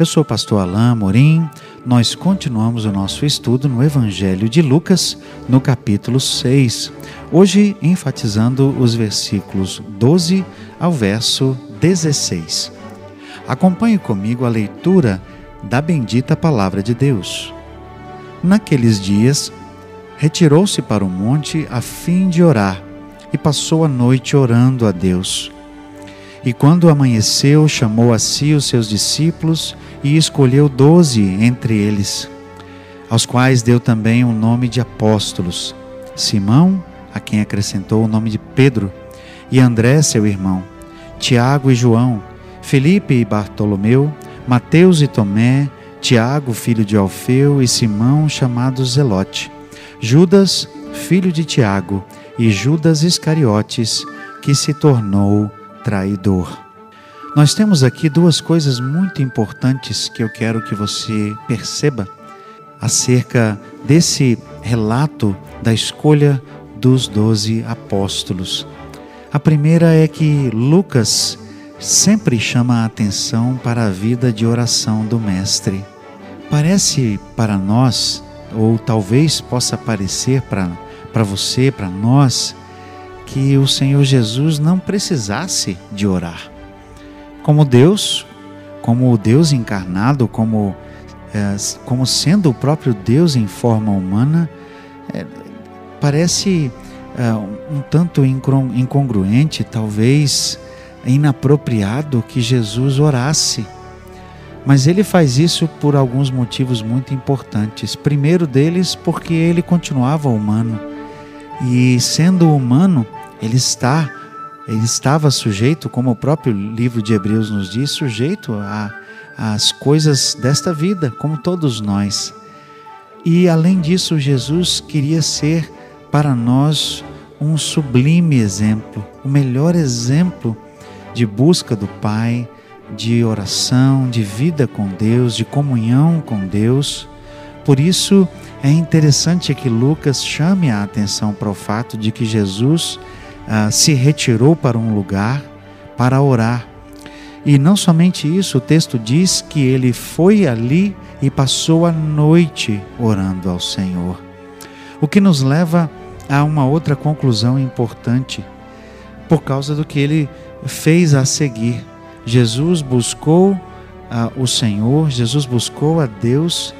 Eu sou o pastor Alain Amorim nós continuamos o nosso estudo no Evangelho de Lucas, no capítulo 6, hoje enfatizando os versículos 12 ao verso 16. Acompanhe comigo a leitura da bendita Palavra de Deus. Naqueles dias, retirou-se para o monte a fim de orar e passou a noite orando a Deus. E quando amanheceu, chamou a si os seus discípulos e escolheu doze entre eles, aos quais deu também o nome de apóstolos: Simão, a quem acrescentou o nome de Pedro, e André, seu irmão, Tiago e João, Felipe e Bartolomeu, Mateus e Tomé, Tiago, filho de Alfeu, e Simão, chamado Zelote, Judas, filho de Tiago, e Judas Iscariotes, que se tornou traidor. Nós temos aqui duas coisas muito importantes que eu quero que você perceba acerca desse relato da escolha dos doze apóstolos. A primeira é que Lucas sempre chama a atenção para a vida de oração do Mestre. Parece para nós, ou talvez possa parecer para você, para nós, que o Senhor Jesus não precisasse de orar como Deus, como o Deus encarnado, como, é, como sendo o próprio Deus em forma humana, é, parece é, um tanto incongruente, talvez inapropriado que Jesus orasse. Mas ele faz isso por alguns motivos muito importantes. Primeiro deles, porque ele continuava humano. E sendo humano, ele está ele estava sujeito, como o próprio livro de Hebreus nos diz, sujeito às coisas desta vida, como todos nós. E além disso, Jesus queria ser para nós um sublime exemplo, o melhor exemplo de busca do Pai, de oração, de vida com Deus, de comunhão com Deus. Por isso é interessante que Lucas chame a atenção para o fato de que Jesus ah, se retirou para um lugar para orar. E não somente isso, o texto diz que ele foi ali e passou a noite orando ao Senhor. O que nos leva a uma outra conclusão importante, por causa do que ele fez a seguir. Jesus buscou ah, o Senhor, Jesus buscou a Deus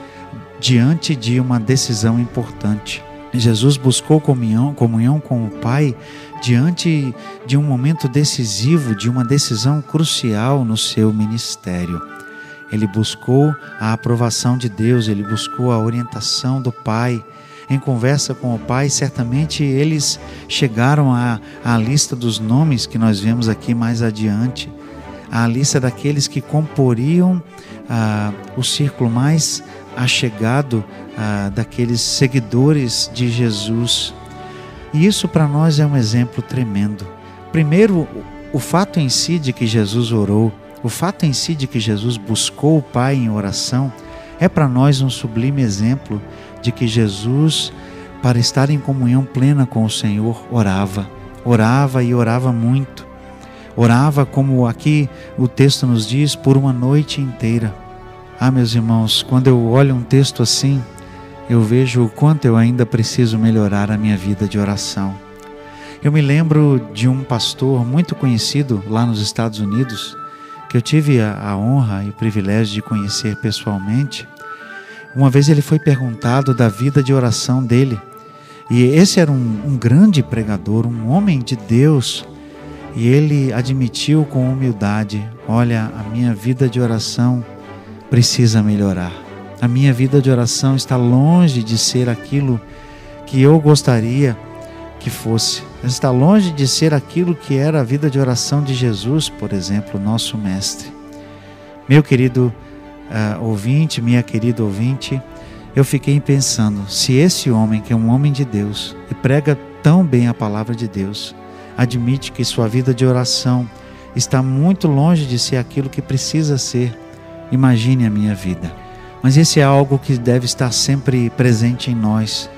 diante de uma decisão importante. Jesus buscou comunhão, comunhão com o Pai diante de um momento decisivo, de uma decisão crucial no seu ministério. Ele buscou a aprovação de Deus, ele buscou a orientação do Pai. Em conversa com o Pai, certamente eles chegaram à, à lista dos nomes que nós vemos aqui mais adiante, a lista daqueles que comporiam ah, o círculo mais achegado ah, daqueles seguidores de Jesus. E isso para nós é um exemplo tremendo. Primeiro, o fato em si de que Jesus orou, o fato em si de que Jesus buscou o Pai em oração, é para nós um sublime exemplo de que Jesus, para estar em comunhão plena com o Senhor, orava. Orava e orava muito. Orava, como aqui o texto nos diz, por uma noite inteira. Ah, meus irmãos, quando eu olho um texto assim, eu vejo o quanto eu ainda preciso melhorar a minha vida de oração. Eu me lembro de um pastor muito conhecido lá nos Estados Unidos, que eu tive a, honra e o privilégio de conhecer pessoalmente. Uma vez ele foi perguntado da vida de oração dele, e esse era um, um grande pregador, um homem de Deus, e ele admitiu com humildade: Olha, a minha vida de oração precisa melhorar. A minha vida de oração está longe de ser aquilo que eu gostaria que fosse. Está longe de ser aquilo que era a vida de oração de Jesus, por exemplo, nosso Mestre. Meu querido uh, ouvinte, minha querida ouvinte, eu fiquei pensando: se esse homem, que é um homem de Deus e prega tão bem a palavra de Deus. Admite que sua vida de oração está muito longe de ser aquilo que precisa ser. Imagine a minha vida. Mas esse é algo que deve estar sempre presente em nós.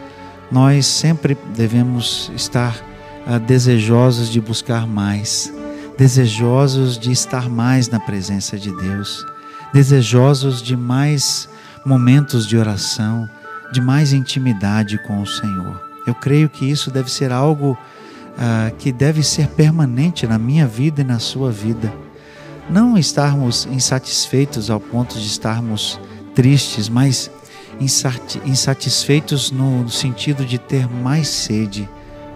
Nós sempre devemos estar uh, desejosos de buscar mais, desejosos de estar mais na presença de Deus, desejosos de mais momentos de oração, de mais intimidade com o Senhor. Eu creio que isso deve ser algo uh, que deve ser permanente na minha vida e na sua vida. Não estarmos insatisfeitos ao ponto de estarmos tristes, mas insatisfeitos no sentido de ter mais sede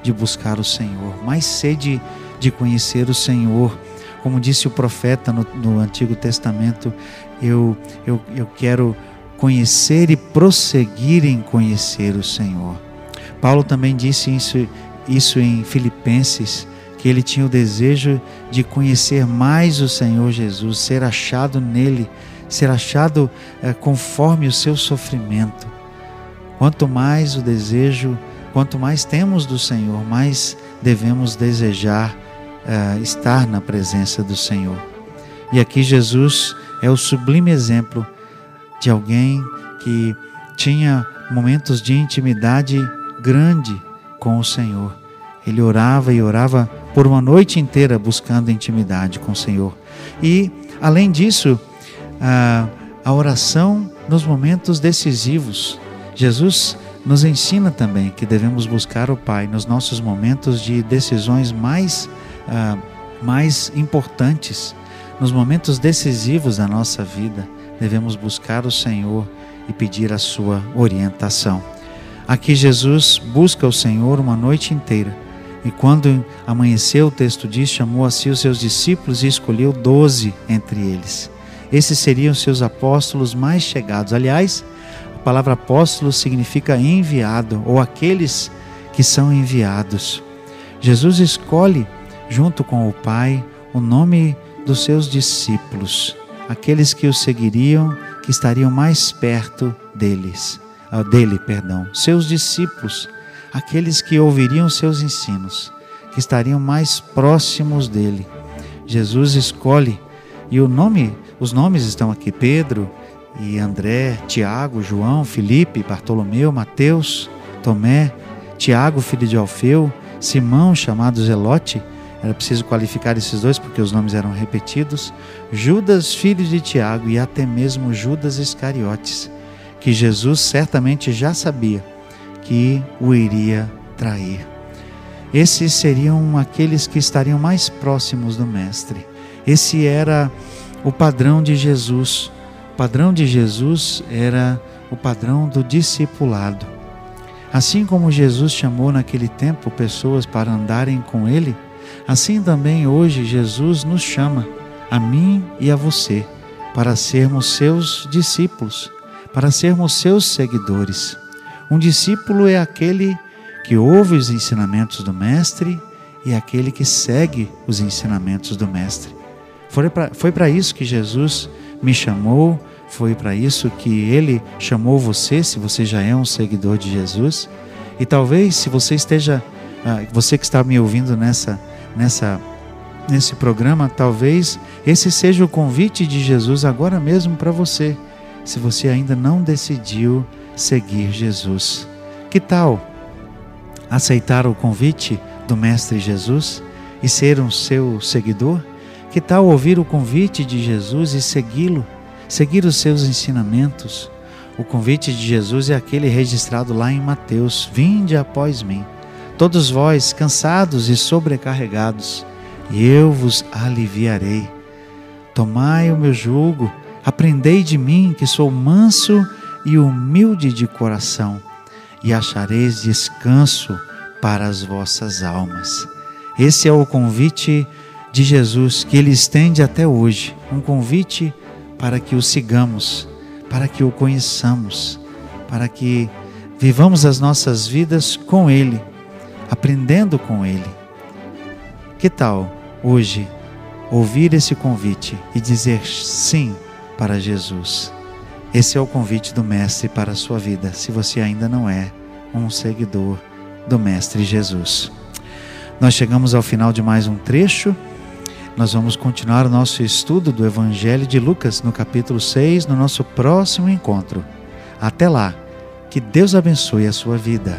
de buscar o Senhor, mais sede de conhecer o Senhor. Como disse o profeta no, no Antigo Testamento, eu, eu, eu quero conhecer e prosseguir em conhecer o Senhor. Paulo também disse isso, isso em Filipenses, que ele tinha o desejo de conhecer mais o Senhor Jesus, ser achado nele, ser achado é, conforme o seu sofrimento. Quanto mais o desejo, quanto mais temos do Senhor, mais devemos desejar é, estar na presença do Senhor. E aqui Jesus é o sublime exemplo de alguém que tinha momentos de intimidade grande com o Senhor. Ele orava e orava por uma noite inteira buscando intimidade com o Senhor. E, além disso, a, a oração nos momentos decisivos. Jesus nos ensina também que devemos buscar o Pai nos nossos momentos de decisões mais, mais importantes, nos momentos decisivos da nossa vida. Devemos buscar o Senhor e pedir a sua orientação. Aqui Jesus busca o Senhor uma noite inteira. E quando amanheceu, o texto diz, chamou a si os seus discípulos e escolheu doze entre eles. Esses seriam seus apóstolos mais chegados. Aliás, a palavra apóstolo significa enviado ou aqueles que são enviados. Jesus escolhe, junto com o Pai, o nome dos seus discípulos, aqueles que o seguiriam, que estariam mais perto deles, ah, dele, perdão, seus discípulos, aqueles que ouviriam seus ensinos, que estariam mais próximos dele. Jesus escolhe e o nome os nomes estão aqui: Pedro e André, Tiago, João, Felipe, Bartolomeu, Mateus, Tomé, Tiago, filho de Alfeu, Simão, chamado Zelote. Era preciso qualificar esses dois porque os nomes eram repetidos. Judas, filho de Tiago, e até mesmo Judas Iscariotes, que Jesus certamente já sabia que o iria trair. Esses seriam aqueles que estariam mais próximos do Mestre. Esse era o padrão de Jesus. O padrão de Jesus era o padrão do discipulado. Assim como Jesus chamou naquele tempo pessoas para andarem com Ele, assim também hoje Jesus nos chama, a mim e a você, para sermos seus discípulos, para sermos seus seguidores. Um discípulo é aquele que ouve os ensinamentos do Mestre e é aquele que segue os ensinamentos do Mestre. Foi para isso que Jesus me chamou, foi para isso que Ele chamou você, se você já é um seguidor de Jesus. E talvez, se você esteja, ah, você que está me ouvindo nessa, nessa, nesse programa, talvez esse seja o convite de Jesus agora mesmo para você, se você ainda não decidiu seguir Jesus. Que tal aceitar o convite do Mestre Jesus e ser um seu seguidor? Que tal ouvir o convite de Jesus e segui-lo, seguir os seus ensinamentos? O convite de Jesus é aquele registrado lá em Mateus: Vinde após mim, todos vós cansados e sobrecarregados, e eu vos aliviarei. Tomai o meu jugo, aprendei de mim, que sou manso e humilde de coração, e achareis descanso para as vossas almas. Esse é o convite de Jesus que ele estende até hoje, um convite para que o sigamos, para que o conheçamos, para que vivamos as nossas vidas com ele, aprendendo com ele. Que tal hoje ouvir esse convite e dizer sim para Jesus? Esse é o convite do Mestre para a sua vida, se você ainda não é um seguidor do Mestre Jesus. Nós chegamos ao final de mais um trecho. Nós vamos continuar o nosso estudo do Evangelho de Lucas no capítulo 6 no nosso próximo encontro. Até lá, que Deus abençoe a sua vida.